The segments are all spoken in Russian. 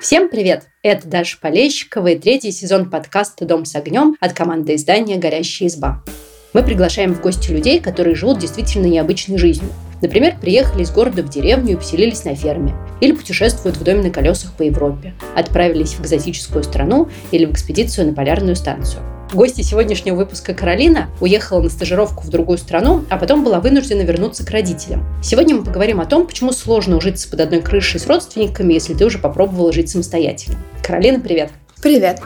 Всем привет! Это Даша Полещикова и третий сезон подкаста «Дом с огнем» от команды издания «Горящая изба». Мы приглашаем в гости людей, которые живут действительно необычной жизнью. Например, приехали из города в деревню и поселились на ферме. Или путешествуют в доме на колесах по Европе. Отправились в экзотическую страну или в экспедицию на полярную станцию. Гости сегодняшнего выпуска Каролина уехала на стажировку в другую страну, а потом была вынуждена вернуться к родителям. Сегодня мы поговорим о том, почему сложно ужиться под одной крышей с родственниками, если ты уже попробовала жить самостоятельно. Каролина, привет! Привет!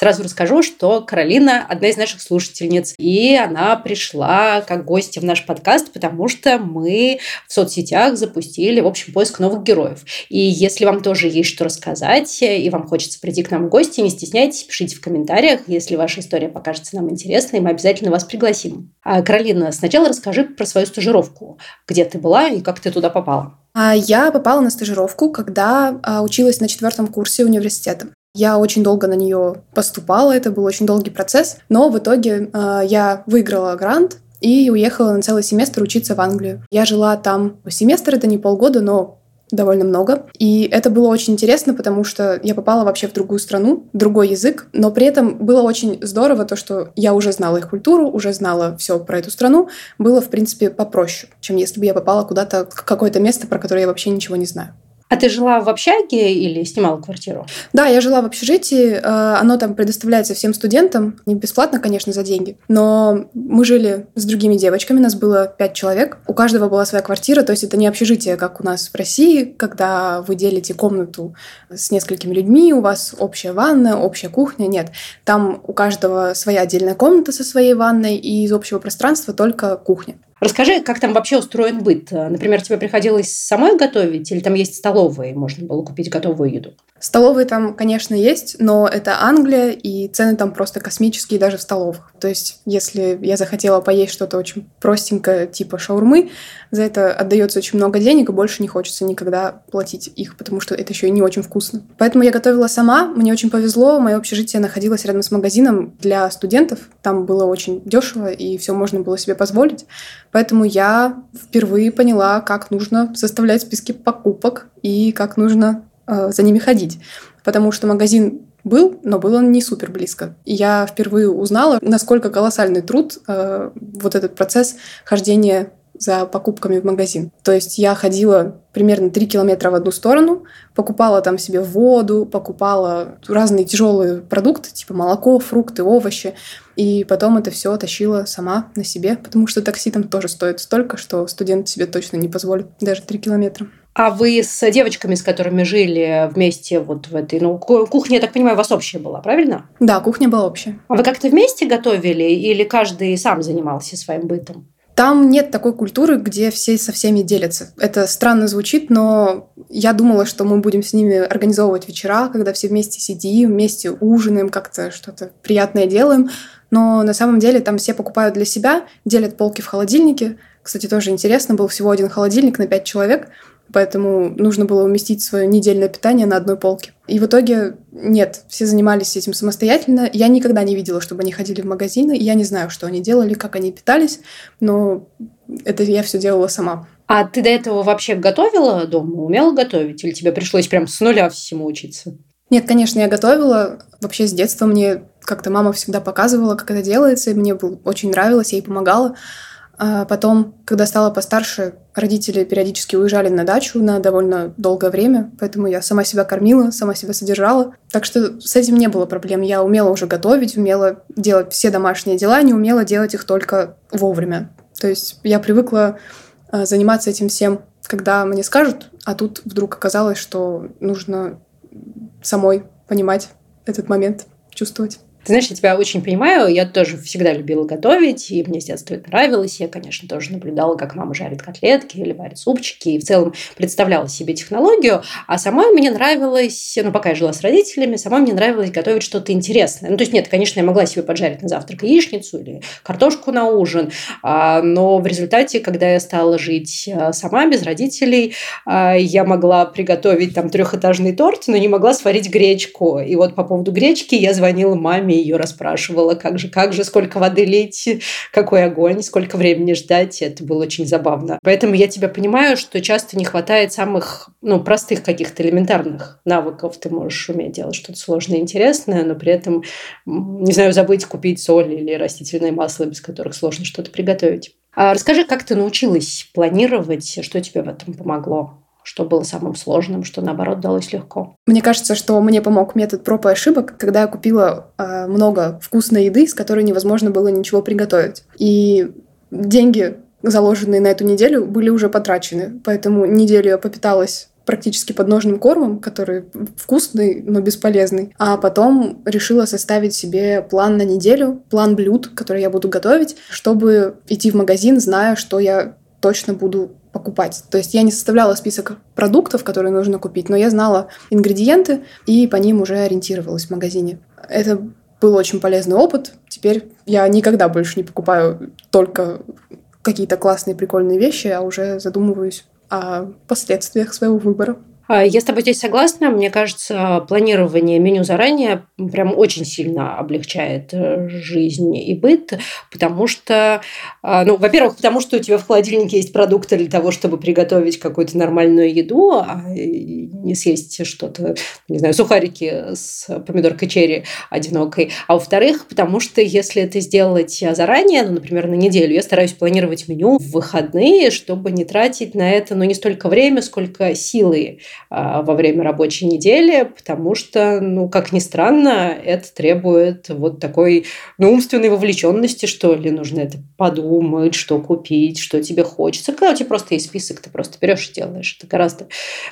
Сразу расскажу, что Каролина одна из наших слушательниц, и она пришла как гостья в наш подкаст, потому что мы в соцсетях запустили, в общем, поиск новых героев. И если вам тоже есть что рассказать, и вам хочется прийти к нам в гости, не стесняйтесь, пишите в комментариях, если ваша история покажется нам интересной, мы обязательно вас пригласим. А, Каролина, сначала расскажи про свою стажировку. Где ты была и как ты туда попала? А, я попала на стажировку, когда а, училась на четвертом курсе университета. Я очень долго на нее поступала, это был очень долгий процесс, но в итоге э, я выиграла грант и уехала на целый семестр учиться в Англию. Я жила там семестр, это не полгода, но довольно много. И это было очень интересно, потому что я попала вообще в другую страну, другой язык, но при этом было очень здорово то, что я уже знала их культуру, уже знала все про эту страну. Было, в принципе, попроще, чем если бы я попала куда-то в какое-то место, про которое я вообще ничего не знаю. А ты жила в общаге или снимала квартиру? Да, я жила в общежитии. Э, оно там предоставляется всем студентам. Не бесплатно, конечно, за деньги. Но мы жили с другими девочками. Нас было пять человек. У каждого была своя квартира. То есть это не общежитие, как у нас в России, когда вы делите комнату с несколькими людьми, у вас общая ванная, общая кухня. Нет. Там у каждого своя отдельная комната со своей ванной, и из общего пространства только кухня. Расскажи, как там вообще устроен быт? Например, тебе приходилось самой готовить или там есть столовые, можно было купить готовую еду? Столовые там, конечно, есть, но это Англия, и цены там просто космические даже в столовых. То есть, если я захотела поесть что-то очень простенькое, типа шаурмы, за это отдается очень много денег, и больше не хочется никогда платить их, потому что это еще и не очень вкусно. Поэтому я готовила сама, мне очень повезло, мое общежитие находилось рядом с магазином для студентов, там было очень дешево, и все можно было себе позволить. Поэтому я впервые поняла, как нужно составлять списки покупок и как нужно э, за ними ходить. Потому что магазин был, но был он не супер близко. И я впервые узнала, насколько колоссальный труд э, вот этот процесс хождения за покупками в магазин. То есть я ходила примерно 3 километра в одну сторону, покупала там себе воду, покупала разные тяжелые продукты, типа молоко, фрукты, овощи, и потом это все тащила сама на себе, потому что такси там тоже стоит столько, что студент себе точно не позволит даже 3 километра. А вы с девочками, с которыми жили вместе вот в этой... Ну, кухня, я так понимаю, у вас общая была, правильно? Да, кухня была общая. А вы как-то вместе готовили или каждый сам занимался своим бытом? Там нет такой культуры, где все со всеми делятся. Это странно звучит, но я думала, что мы будем с ними организовывать вечера, когда все вместе сидим, вместе ужинаем, как-то что-то приятное делаем. Но на самом деле там все покупают для себя, делят полки в холодильнике. Кстати, тоже интересно, был всего один холодильник на пять человек – Поэтому нужно было уместить свое недельное питание на одной полке. И в итоге нет, все занимались этим самостоятельно. Я никогда не видела, чтобы они ходили в магазины. Я не знаю, что они делали, как они питались, но это я все делала сама. А ты до этого вообще готовила дома? Умела готовить? Или тебе пришлось прям с нуля всему учиться? Нет, конечно, я готовила. Вообще с детства мне как-то мама всегда показывала, как это делается, и мне очень нравилось, я ей помогала. А потом, когда стала постарше, родители периодически уезжали на дачу на довольно долгое время, поэтому я сама себя кормила, сама себя содержала. Так что с этим не было проблем. Я умела уже готовить, умела делать все домашние дела, не умела делать их только вовремя. То есть я привыкла заниматься этим всем, когда мне скажут, а тут вдруг оказалось, что нужно самой понимать этот момент, чувствовать. Ты знаешь, я тебя очень понимаю. Я тоже всегда любила готовить, и мне с детства это нравилось. Я, конечно, тоже наблюдала, как мама жарит котлетки или варит супчики, и в целом представляла себе технологию. А самой мне нравилось, ну, пока я жила с родителями, самой мне нравилось готовить что-то интересное. Ну, то есть, нет, конечно, я могла себе поджарить на завтрак яичницу или картошку на ужин, а, но в результате, когда я стала жить а, сама, без родителей, а, я могла приготовить там трехэтажный торт, но не могла сварить гречку. И вот по поводу гречки я звонила маме часами ее расспрашивала, как же, как же, сколько воды лить, какой огонь, сколько времени ждать. Это было очень забавно. Поэтому я тебя понимаю, что часто не хватает самых ну, простых каких-то элементарных навыков. Ты можешь уметь делать что-то сложное и интересное, но при этом, не знаю, забыть купить соль или растительное масло, без которых сложно что-то приготовить. А расскажи, как ты научилась планировать, что тебе в этом помогло? Что было самым сложным, что наоборот далось легко? Мне кажется, что мне помог метод проб и ошибок, когда я купила э, много вкусной еды, с которой невозможно было ничего приготовить. И деньги, заложенные на эту неделю, были уже потрачены. Поэтому неделю я попиталась практически подножным кормом, который вкусный, но бесполезный. А потом решила составить себе план на неделю, план блюд, которые я буду готовить, чтобы идти в магазин, зная, что я точно буду покупать. То есть я не составляла список продуктов, которые нужно купить, но я знала ингредиенты и по ним уже ориентировалась в магазине. Это был очень полезный опыт. Теперь я никогда больше не покупаю только какие-то классные, прикольные вещи, а уже задумываюсь о последствиях своего выбора. А, я с тобой здесь согласна. Мне кажется, планирование меню заранее прям очень сильно облегчает э, жизнь и быт, потому что, а, ну, во-первых, потому что у тебя в холодильнике есть продукты для того, чтобы приготовить какую-то нормальную еду, а не съесть что-то, не знаю, сухарики с помидоркой черри одинокой. А во-вторых, потому что если это сделать заранее, ну, например, на неделю, я стараюсь планировать меню в выходные, чтобы не тратить на это, ну, не столько время, сколько силы во время рабочей недели, потому что, ну, как ни странно, это требует вот такой ну, умственной вовлеченности, что ли. Нужно это подумать, что купить, что тебе хочется. Когда у тебя просто есть список, ты просто берешь и делаешь. Это гораздо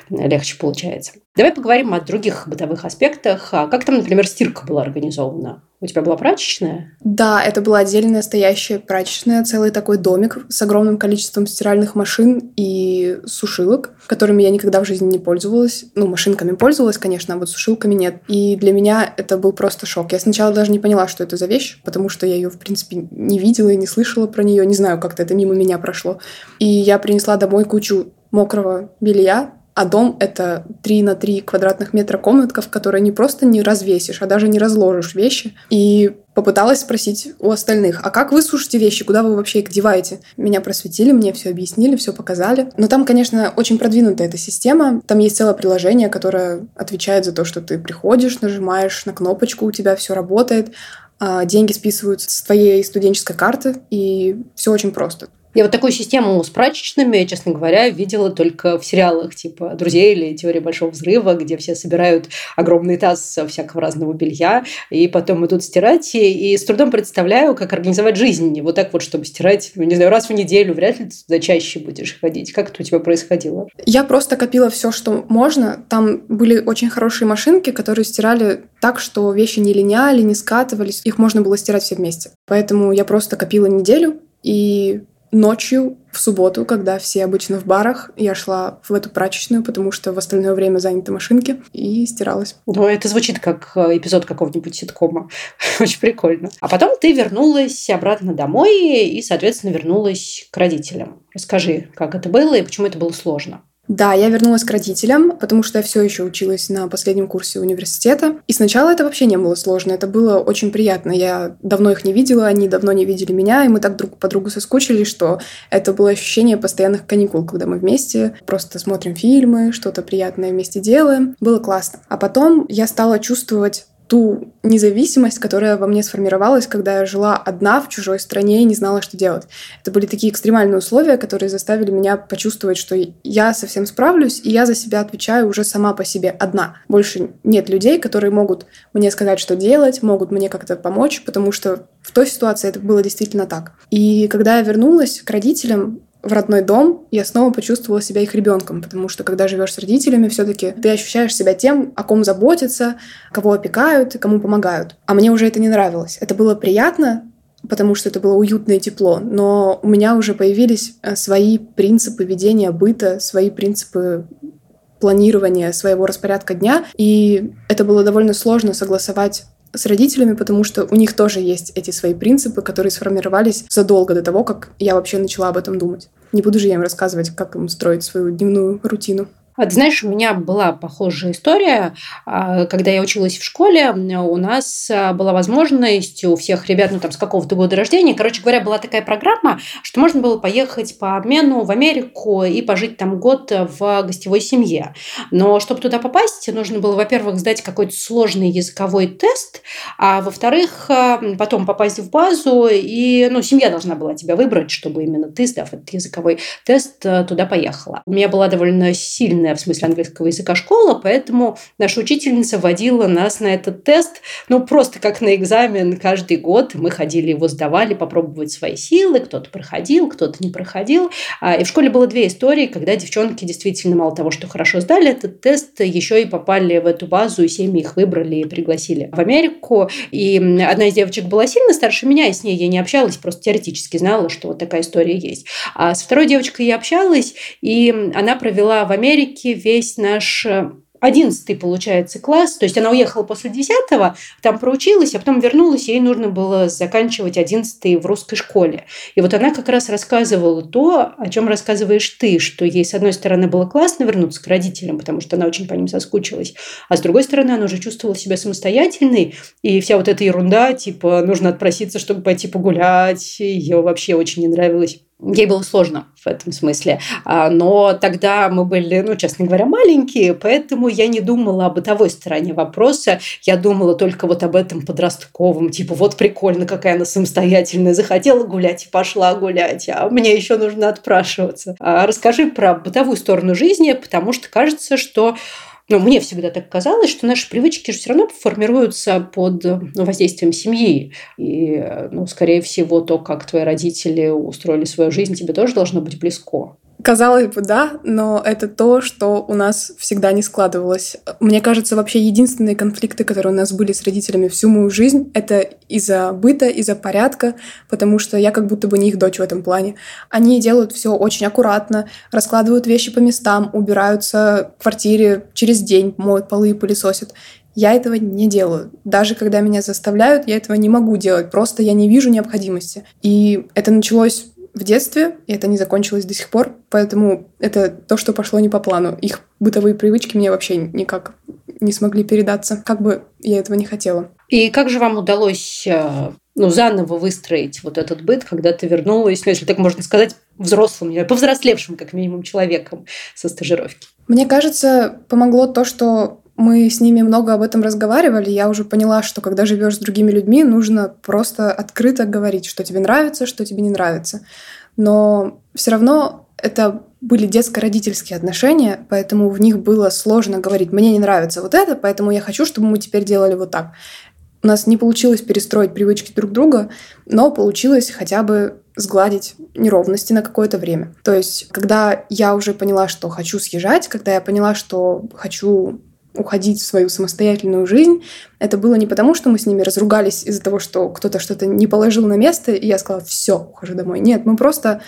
легче получается. Давай поговорим о других бытовых аспектах. А как там, например, стирка была организована? У тебя была прачечная? Да, это была отдельная стоящая прачечная, целый такой домик с огромным количеством стиральных машин и сушилок, которыми я никогда в жизни не пользовалась. Ну, машинками пользовалась, конечно, а вот сушилками нет. И для меня это был просто шок. Я сначала даже не поняла, что это за вещь, потому что я ее, в принципе, не видела и не слышала про нее. Не знаю, как-то это мимо меня прошло. И я принесла домой кучу мокрого белья, а дом — это 3 на 3 квадратных метра комнатка, в которой не просто не развесишь, а даже не разложишь вещи. И попыталась спросить у остальных, а как вы сушите вещи, куда вы вообще их деваете? Меня просветили, мне все объяснили, все показали. Но там, конечно, очень продвинутая эта система. Там есть целое приложение, которое отвечает за то, что ты приходишь, нажимаешь на кнопочку, у тебя все работает, а деньги списываются с твоей студенческой карты, и все очень просто. Я вот такую систему с прачечными, честно говоря, видела только в сериалах типа «Друзей» или «Теория большого взрыва», где все собирают огромный таз всякого разного белья и потом идут стирать. И, и с трудом представляю, как организовать жизнь. Вот так вот, чтобы стирать, ну, не знаю, раз в неделю. Вряд ли ты туда чаще будешь ходить. Как это у тебя происходило? Я просто копила все, что можно. Там были очень хорошие машинки, которые стирали так, что вещи не линяли, не скатывались. Их можно было стирать все вместе. Поэтому я просто копила неделю и ночью в субботу, когда все обычно в барах, я шла в эту прачечную, потому что в остальное время заняты машинки, и стиралась. Ну, это звучит как э, эпизод какого-нибудь ситкома. Очень прикольно. А потом ты вернулась обратно домой и, соответственно, вернулась к родителям. Расскажи, как это было и почему это было сложно. Да, я вернулась к родителям, потому что я все еще училась на последнем курсе университета. И сначала это вообще не было сложно, это было очень приятно. Я давно их не видела, они давно не видели меня, и мы так друг по другу соскучились, что это было ощущение постоянных каникул, когда мы вместе просто смотрим фильмы, что-то приятное вместе делаем. Было классно. А потом я стала чувствовать ту независимость, которая во мне сформировалась, когда я жила одна в чужой стране и не знала, что делать. Это были такие экстремальные условия, которые заставили меня почувствовать, что я совсем справлюсь, и я за себя отвечаю уже сама по себе одна. Больше нет людей, которые могут мне сказать, что делать, могут мне как-то помочь, потому что в той ситуации это было действительно так. И когда я вернулась к родителям, в родной дом, я снова почувствовала себя их ребенком, потому что когда живешь с родителями, все-таки ты ощущаешь себя тем, о ком заботятся, кого опекают кому помогают. А мне уже это не нравилось. Это было приятно, потому что это было уютно и тепло, но у меня уже появились э, свои принципы ведения быта, свои принципы планирования своего распорядка дня, и это было довольно сложно согласовать с родителями, потому что у них тоже есть эти свои принципы, которые сформировались задолго до того, как я вообще начала об этом думать. Не буду же я им рассказывать, как им строить свою дневную рутину. А, ты знаешь, у меня была похожая история. А, когда я училась в школе, у нас а, была возможность у всех ребят, ну там с какого-то года рождения, короче говоря, была такая программа, что можно было поехать по обмену в Америку и пожить там год в гостевой семье. Но чтобы туда попасть, нужно было, во-первых, сдать какой-то сложный языковой тест, а во-вторых, потом попасть в базу, и ну, семья должна была тебя выбрать, чтобы именно ты, сдав этот языковой тест, туда поехала. У меня была довольно сильная в смысле английского языка школа, поэтому наша учительница водила нас на этот тест, ну, просто как на экзамен каждый год. Мы ходили его сдавали, попробовать свои силы, кто-то проходил, кто-то не проходил. А, и в школе было две истории, когда девчонки действительно мало того, что хорошо сдали этот тест, еще и попали в эту базу, и семьи их выбрали и пригласили в Америку. И одна из девочек была сильно старше меня, и с ней я не общалась, просто теоретически знала, что вот такая история есть. А с второй девочкой я общалась, и она провела в Америке все весь наш э, одиннадцатый, получается, класс. То есть она уехала после десятого, там проучилась, а потом вернулась, ей нужно было заканчивать одиннадцатый в русской школе. И вот она как раз рассказывала то, о чем рассказываешь ты, что ей, с одной стороны, было классно вернуться к родителям, потому что она очень по ним соскучилась, а с другой стороны, она уже чувствовала себя самостоятельной, и вся вот эта ерунда, типа, нужно отпроситься, чтобы пойти погулять, ее вообще очень не нравилось ей было сложно в этом смысле. А, но тогда мы были, ну, честно говоря, маленькие, поэтому я не думала о бытовой стороне вопроса. Я думала только вот об этом подростковом. Типа, вот прикольно, какая она самостоятельная. Захотела гулять и пошла гулять. А мне еще нужно отпрашиваться. А расскажи про бытовую сторону жизни, потому что кажется, что но мне всегда так казалось, что наши привычки же все равно формируются под ну, воздействием семьи. И, ну, скорее всего, то, как твои родители устроили свою жизнь, тебе тоже должно быть близко. Казалось бы, да, но это то, что у нас всегда не складывалось. Мне кажется, вообще единственные конфликты, которые у нас были с родителями всю мою жизнь, это из-за быта, из-за порядка, потому что я как будто бы не их дочь в этом плане. Они делают все очень аккуратно, раскладывают вещи по местам, убираются в квартире через день, моют полы и пылесосят. Я этого не делаю. Даже когда меня заставляют, я этого не могу делать. Просто я не вижу необходимости. И это началось в детстве, и это не закончилось до сих пор, поэтому это то, что пошло не по плану. Их бытовые привычки мне вообще никак не смогли передаться, как бы я этого не хотела. И как же вам удалось э, ну, заново выстроить вот этот быт, когда ты вернулась, ну, если так можно сказать, взрослым, повзрослевшим, как минимум, человеком со стажировки? Мне кажется, помогло то, что мы с ними много об этом разговаривали. Я уже поняла, что когда живешь с другими людьми, нужно просто открыто говорить, что тебе нравится, что тебе не нравится. Но все равно это были детско-родительские отношения, поэтому в них было сложно говорить, мне не нравится вот это, поэтому я хочу, чтобы мы теперь делали вот так. У нас не получилось перестроить привычки друг друга, но получилось хотя бы сгладить неровности на какое-то время. То есть, когда я уже поняла, что хочу съезжать, когда я поняла, что хочу уходить в свою самостоятельную жизнь, это было не потому, что мы с ними разругались из-за того, что кто-то что-то не положил на место, и я сказала, все, ухожу домой. Нет, мы просто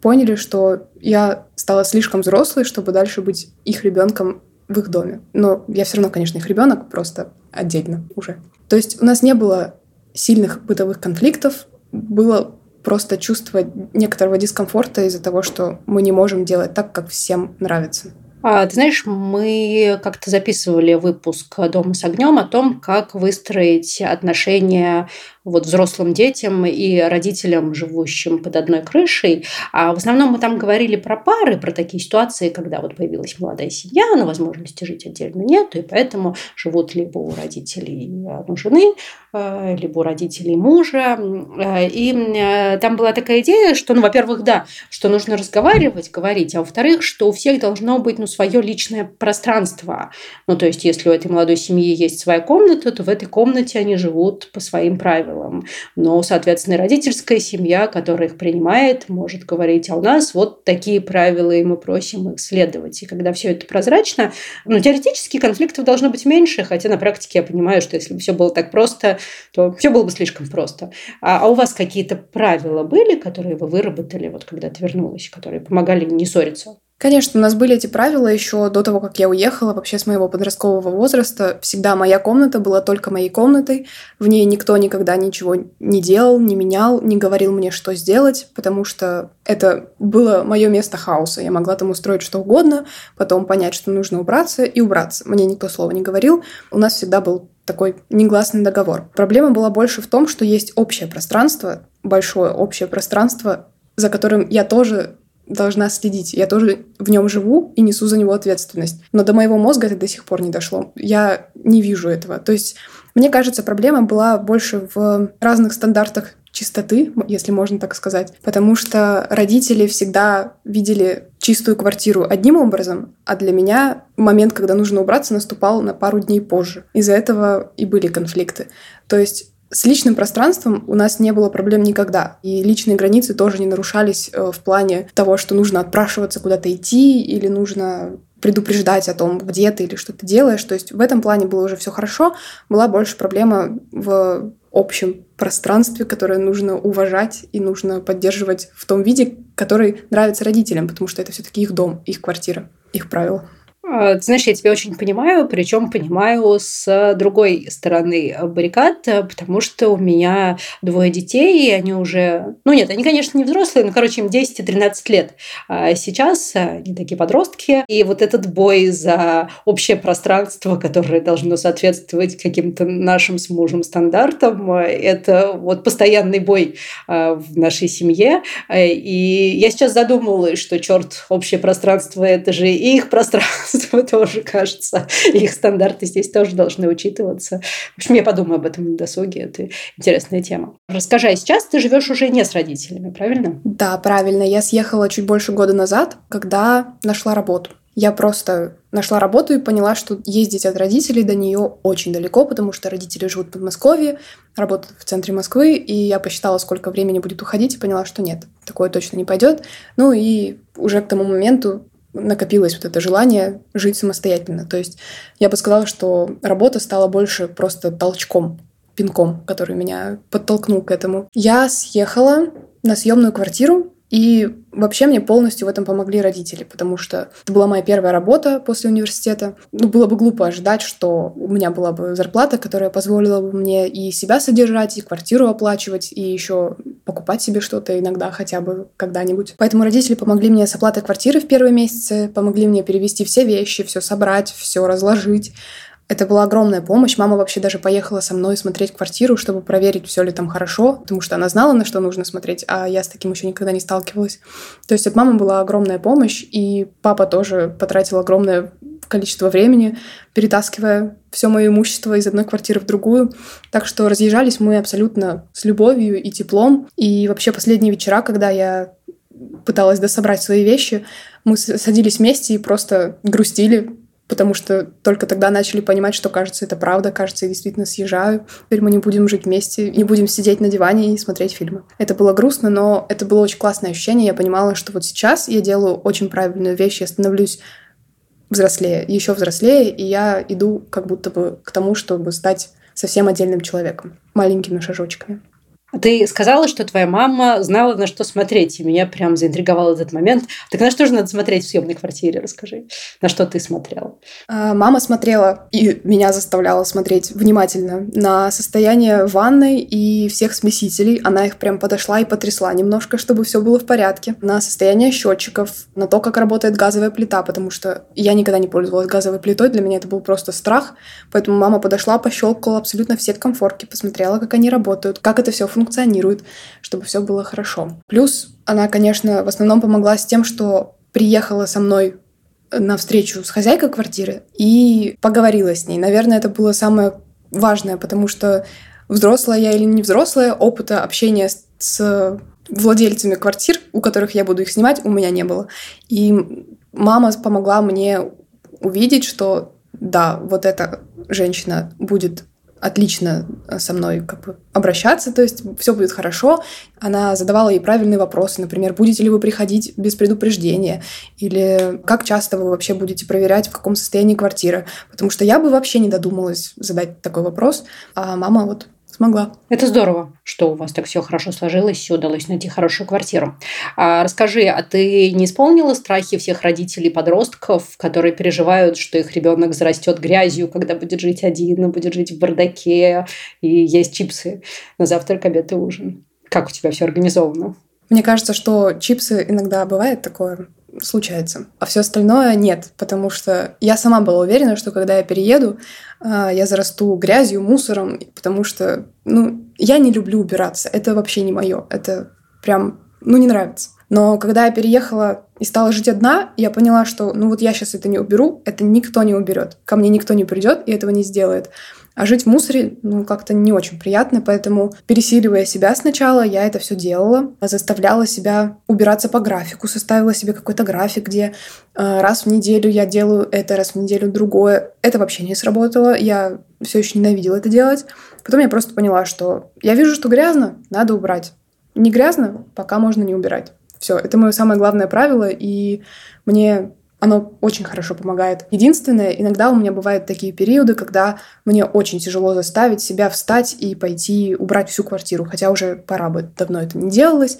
поняли, что я стала слишком взрослой, чтобы дальше быть их ребенком в их доме. Но я все равно, конечно, их ребенок, просто отдельно уже. То есть у нас не было сильных бытовых конфликтов, было просто чувство некоторого дискомфорта из-за того, что мы не можем делать так, как всем нравится. А, ты знаешь, мы как-то записывали выпуск «Дома с огнем» о том, как выстроить отношения вот взрослым детям и родителям, живущим под одной крышей. А в основном мы там говорили про пары, про такие ситуации, когда вот появилась молодая семья, но возможности жить отдельно нет, и поэтому живут либо у родителей ну, жены, э, либо у родителей мужа. Э, и э, там была такая идея, что, ну, во-первых, да, что нужно разговаривать, говорить, а во-вторых, что у всех должно быть, ну, свое личное пространство. Ну, то есть, если у этой молодой семьи есть своя комната, то в этой комнате они живут по своим правилам правилам. Но, соответственно, родительская семья, которая их принимает, может говорить, а у нас вот такие правила, и мы просим их следовать. И когда все это прозрачно, ну, теоретически конфликтов должно быть меньше, хотя на практике я понимаю, что если бы все было так просто, то все было бы слишком просто. А, а у вас какие-то правила были, которые вы выработали, вот когда ты вернулась, которые помогали не ссориться? Конечно, у нас были эти правила еще до того, как я уехала, вообще с моего подросткового возраста. Всегда моя комната была только моей комнатой. В ней никто никогда ничего не делал, не менял, не говорил мне, что сделать, потому что это было мое место хаоса. Я могла там устроить что угодно, потом понять, что нужно убраться и убраться. Мне никто слова не говорил. У нас всегда был такой негласный договор. Проблема была больше в том, что есть общее пространство, большое общее пространство, за которым я тоже должна следить. Я тоже в нем живу и несу за него ответственность. Но до моего мозга это до сих пор не дошло. Я не вижу этого. То есть, мне кажется, проблема была больше в разных стандартах чистоты, если можно так сказать. Потому что родители всегда видели чистую квартиру одним образом, а для меня момент, когда нужно убраться, наступал на пару дней позже. Из-за этого и были конфликты. То есть с личным пространством у нас не было проблем никогда. И личные границы тоже не нарушались э, в плане того, что нужно отпрашиваться куда-то идти или нужно предупреждать о том, где ты или что ты делаешь. То есть в этом плане было уже все хорошо. Была больше проблема в общем пространстве, которое нужно уважать и нужно поддерживать в том виде, который нравится родителям, потому что это все-таки их дом, их квартира, их правила. А, знаешь, я тебя очень понимаю, причем понимаю с другой стороны баррикад, потому что у меня двое детей, и они уже... Ну нет, они, конечно, не взрослые, но, короче, им 10 и 13 лет. А сейчас они такие подростки, и вот этот бой за общее пространство, которое должно соответствовать каким-то нашим с мужем стандартам, это вот постоянный бой а, в нашей семье. И я сейчас задумалась, что, черт, общее пространство – это же их пространство, пространство тоже, кажется. Их стандарты здесь тоже должны учитываться. В общем, я подумаю об этом на досуге. Это интересная тема. Расскажи, а сейчас ты живешь уже не с родителями, правильно? Да, правильно. Я съехала чуть больше года назад, когда нашла работу. Я просто нашла работу и поняла, что ездить от родителей до нее очень далеко, потому что родители живут в Подмосковье, работают в центре Москвы, и я посчитала, сколько времени будет уходить, и поняла, что нет, такое точно не пойдет. Ну и уже к тому моменту накопилось вот это желание жить самостоятельно. То есть я бы сказала, что работа стала больше просто толчком, пинком, который меня подтолкнул к этому. Я съехала на съемную квартиру и вообще мне полностью в этом помогли родители, потому что это была моя первая работа после университета. Ну, было бы глупо ожидать, что у меня была бы зарплата, которая позволила бы мне и себя содержать, и квартиру оплачивать, и еще покупать себе что-то иногда хотя бы когда-нибудь. Поэтому родители помогли мне с оплатой квартиры в первые месяцы, помогли мне перевести все вещи, все собрать, все разложить. Это была огромная помощь. Мама вообще даже поехала со мной смотреть квартиру, чтобы проверить, все ли там хорошо, потому что она знала, на что нужно смотреть, а я с таким еще никогда не сталкивалась. То есть от мамы была огромная помощь, и папа тоже потратил огромное количество времени, перетаскивая все мое имущество из одной квартиры в другую. Так что разъезжались мы абсолютно с любовью и теплом. И вообще последние вечера, когда я пыталась дособрать свои вещи, мы садились вместе и просто грустили, потому что только тогда начали понимать, что, кажется, это правда, кажется, я действительно съезжаю. Теперь мы не будем жить вместе, не будем сидеть на диване и смотреть фильмы. Это было грустно, но это было очень классное ощущение. Я понимала, что вот сейчас я делаю очень правильную вещь, я становлюсь взрослее, еще взрослее, и я иду как будто бы к тому, чтобы стать совсем отдельным человеком, маленькими шажочками. Ты сказала, что твоя мама знала, на что смотреть, и меня прям заинтриговал этот момент. Так на что же надо смотреть в съемной квартире? Расскажи, на что ты смотрела? А, мама смотрела и меня заставляла смотреть внимательно на состояние ванной и всех смесителей. Она их прям подошла и потрясла немножко, чтобы все было в порядке. На состояние счетчиков, на то, как работает газовая плита, потому что я никогда не пользовалась газовой плитой, для меня это был просто страх. Поэтому мама подошла, пощелкала абсолютно все комфорки, посмотрела, как они работают, как это все функционирует функционирует, чтобы все было хорошо. Плюс она, конечно, в основном помогла с тем, что приехала со мной на встречу с хозяйкой квартиры и поговорила с ней. Наверное, это было самое важное, потому что взрослая я или не взрослая, опыта общения с владельцами квартир, у которых я буду их снимать, у меня не было. И мама помогла мне увидеть, что да, вот эта женщина будет отлично э, со мной как бы обращаться, то есть все будет хорошо. Она задавала ей правильные вопросы, например, будете ли вы приходить без предупреждения, или как часто вы вообще будете проверять, в каком состоянии квартира, потому что я бы вообще не додумалась задать такой вопрос, а мама вот смогла. Это здорово, что у вас так все хорошо сложилось и удалось найти хорошую квартиру. А расскажи, а ты не исполнила страхи всех родителей подростков, которые переживают, что их ребенок зарастет грязью, когда будет жить один, будет жить в бардаке и есть чипсы на завтрак, обед и ужин? Как у тебя все организовано? Мне кажется, что чипсы иногда бывает такое, случается. А все остальное нет, потому что я сама была уверена, что когда я перееду, а, я зарасту грязью, мусором, потому что, ну, я не люблю убираться. Это вообще не мое. Это прям, ну, не нравится. Но когда я переехала и стала жить одна, я поняла, что, ну, вот я сейчас это не уберу, это никто не уберет. Ко мне никто не придет и этого не сделает. А жить в мусоре, ну, как-то не очень приятно, поэтому, пересиливая себя сначала, я это все делала, заставляла себя убираться по графику, составила себе какой-то график, где э, раз в неделю я делаю это, раз в неделю другое. Это вообще не сработало, я все еще ненавидела это делать. Потом я просто поняла, что я вижу, что грязно, надо убрать. Не грязно, пока можно не убирать. Все, это мое самое главное правило, и мне оно очень хорошо помогает. Единственное, иногда у меня бывают такие периоды, когда мне очень тяжело заставить себя встать и пойти убрать всю квартиру, хотя уже пора бы, давно это не делалось,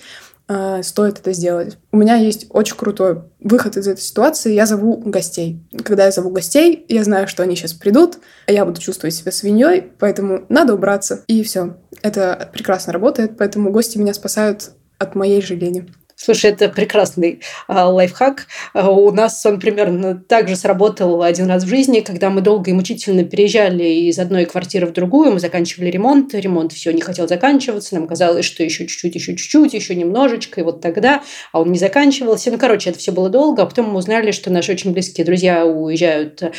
э, стоит это сделать. У меня есть очень крутой выход из этой ситуации. Я зову гостей. Когда я зову гостей, я знаю, что они сейчас придут, а я буду чувствовать себя свиньей, поэтому надо убраться. И все. Это прекрасно работает, поэтому гости меня спасают от моей же лени. Слушай, это прекрасный а, лайфхак. А, у нас он примерно так же сработал один раз в жизни, когда мы долго и мучительно переезжали из одной квартиры в другую, мы заканчивали ремонт, ремонт все не хотел заканчиваться, нам казалось, что еще чуть-чуть, еще чуть-чуть, еще немножечко, и вот тогда, а он не заканчивался. Ну, короче, это все было долго, а потом мы узнали, что наши очень близкие друзья уезжают э,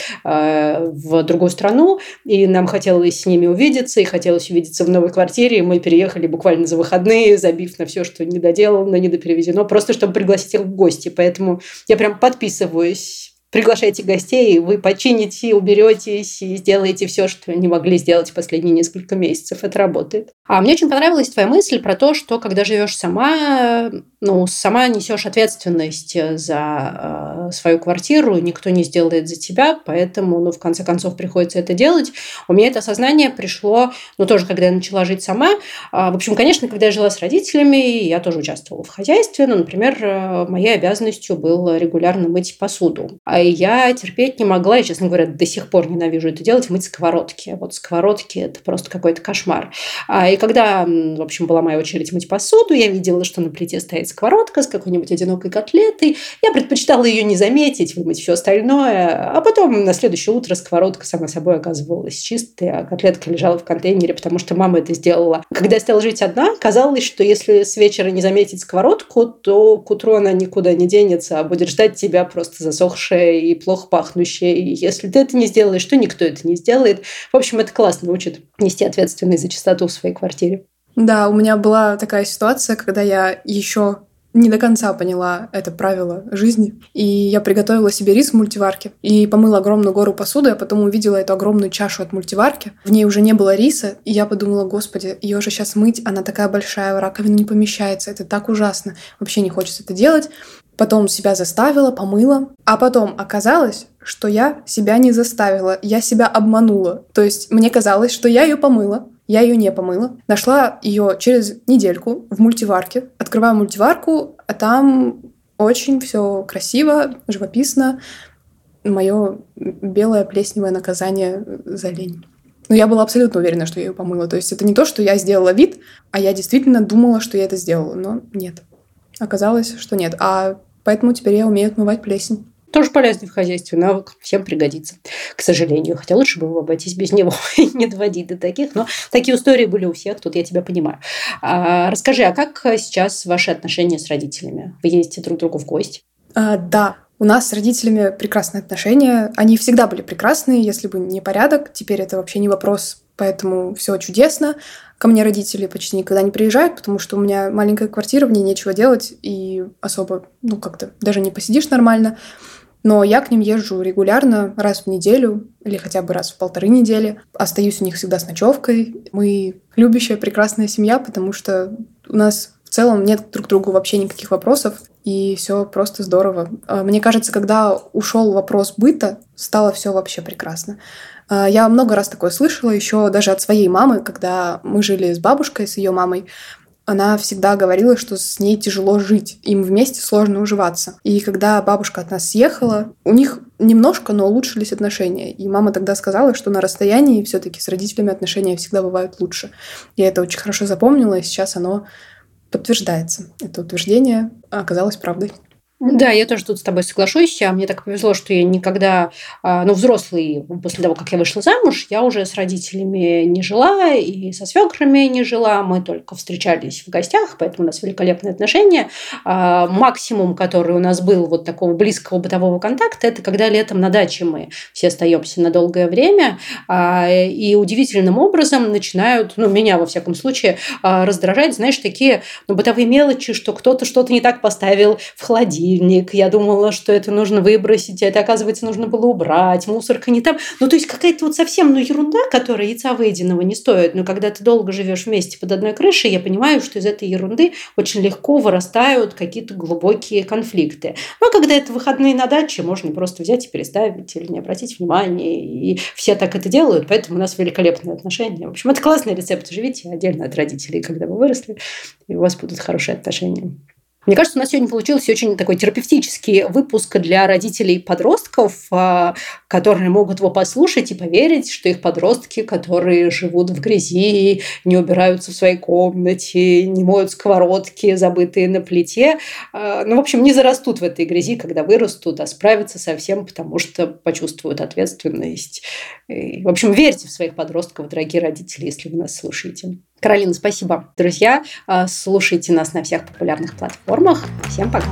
в другую страну, и нам хотелось с ними увидеться, и хотелось увидеться в новой квартире, и мы переехали буквально за выходные, забив на все, что не доделано, не доперевезено но просто чтобы пригласить их в гости. Поэтому я прям подписываюсь приглашайте гостей, вы почините, уберетесь и сделаете все, что не могли сделать последние несколько месяцев. Это работает. А мне очень понравилась твоя мысль про то, что когда живешь сама, ну, сама несешь ответственность за э, свою квартиру, никто не сделает за тебя, поэтому, ну, в конце концов, приходится это делать. У меня это осознание пришло, ну, тоже, когда я начала жить сама. Э, в общем, конечно, когда я жила с родителями, я тоже участвовала в хозяйстве. Ну, например, э, моей обязанностью было регулярно мыть посуду. А я терпеть не могла, и, честно говоря, до сих пор ненавижу это делать, мыть сковородки. Вот сковородки – это просто какой-то кошмар. А, и когда, в общем, была моя очередь мыть посуду, я видела, что на плите стоит сковородка с какой-нибудь одинокой котлетой. Я предпочитала ее не заметить, вымыть все остальное. А потом на следующее утро сковородка сама собой оказывалась чистой, а котлетка лежала в контейнере, потому что мама это сделала. Когда я стала жить одна, казалось, что если с вечера не заметить сковородку, то к утру она никуда не денется, а будет ждать тебя просто засохшая и плохо пахнущая. И если ты это не сделаешь, то никто это не сделает. В общем, это классно учит нести ответственность за чистоту в своей квартире. Да, у меня была такая ситуация, когда я еще не до конца поняла это правило жизни. И я приготовила себе рис в мультиварке и помыла огромную гору посуды, а потом увидела эту огромную чашу от мультиварки. В ней уже не было риса, и я подумала, господи, ее же сейчас мыть, она такая большая, в раковину не помещается, это так ужасно. Вообще не хочется это делать. Потом себя заставила, помыла. А потом оказалось, что я себя не заставила, я себя обманула. То есть мне казалось, что я ее помыла, я ее не помыла. Нашла ее через недельку в мультиварке. Открываю мультиварку, а там очень все красиво, живописно. Мое белое плесневое наказание за лень. Но я была абсолютно уверена, что я ее помыла. То есть это не то, что я сделала вид, а я действительно думала, что я это сделала. Но нет. Оказалось, что нет. А поэтому теперь я умею отмывать плесень. Тоже полезный в хозяйстве навык, всем пригодится, к сожалению. Хотя лучше бы обойтись без него и не доводить до таких. Но такие истории были у всех, тут я тебя понимаю. А, расскажи, а как сейчас ваши отношения с родителями? Вы ездите друг к другу в гости? А, да, у нас с родителями прекрасные отношения. Они всегда были прекрасные, если бы не порядок. Теперь это вообще не вопрос, поэтому все чудесно. Ко мне родители почти никогда не приезжают, потому что у меня маленькая квартира, в ней нечего делать, и особо, ну, как-то даже не посидишь нормально. Но я к ним езжу регулярно, раз в неделю или хотя бы раз в полторы недели. Остаюсь у них всегда с ночевкой. Мы любящая, прекрасная семья, потому что у нас в целом нет друг к другу вообще никаких вопросов. и все просто здорово. А, мне кажется, когда ушел вопрос быта, стало все вообще прекрасно. А, я много раз такое слышала, еще даже от своей мамы, когда мы жили с бабушкой, с ее мамой она всегда говорила, что с ней тяжело жить, им вместе сложно уживаться. И когда бабушка от нас съехала, у них немножко, но улучшились отношения. И мама тогда сказала, что на расстоянии все-таки с родителями отношения всегда бывают лучше. Я это очень хорошо запомнила, и сейчас оно подтверждается. Это утверждение оказалось правдой. Да, я тоже тут с тобой соглашусь. А мне так повезло, что я никогда, а, ну, взрослый, после того, как я вышла замуж, я уже с родителями не жила и со свекрами не жила. Мы только встречались в гостях, поэтому у нас великолепные отношения. А, максимум, который у нас был вот такого близкого бытового контакта, это когда летом на даче мы все остаемся на долгое время. И удивительным образом начинают, ну, меня, во всяком случае, раздражать, знаешь, такие ну, бытовые мелочи, что кто-то что-то не так поставил в холодильник, холодильник, я думала, что это нужно выбросить, а это, оказывается, нужно было убрать, мусорка не там. Ну, то есть какая-то вот совсем ну, ерунда, которая яйца выеденного не стоит. Но когда ты долго живешь вместе под одной крышей, я понимаю, что из этой ерунды очень легко вырастают какие-то глубокие конфликты. Но когда это выходные на даче, можно просто взять и переставить или не обратить внимания. И все так это делают, поэтому у нас великолепные отношения. В общем, это классный рецепт. Живите отдельно от родителей, когда вы выросли, и у вас будут хорошие отношения. Мне кажется, у нас сегодня получился очень такой терапевтический выпуск для родителей подростков, а, которые могут его послушать и поверить, что их подростки, которые живут в грязи, не убираются в своей комнате, не моют сковородки, забытые на плите, а, ну, в общем, не зарастут в этой грязи, когда вырастут, а справятся со всем, потому что почувствуют ответственность. И, в общем, верьте в своих подростков, дорогие родители, если вы нас слушаете. Каролина, спасибо. Друзья, а, слушайте нас на всех популярных платформах. Всем пока.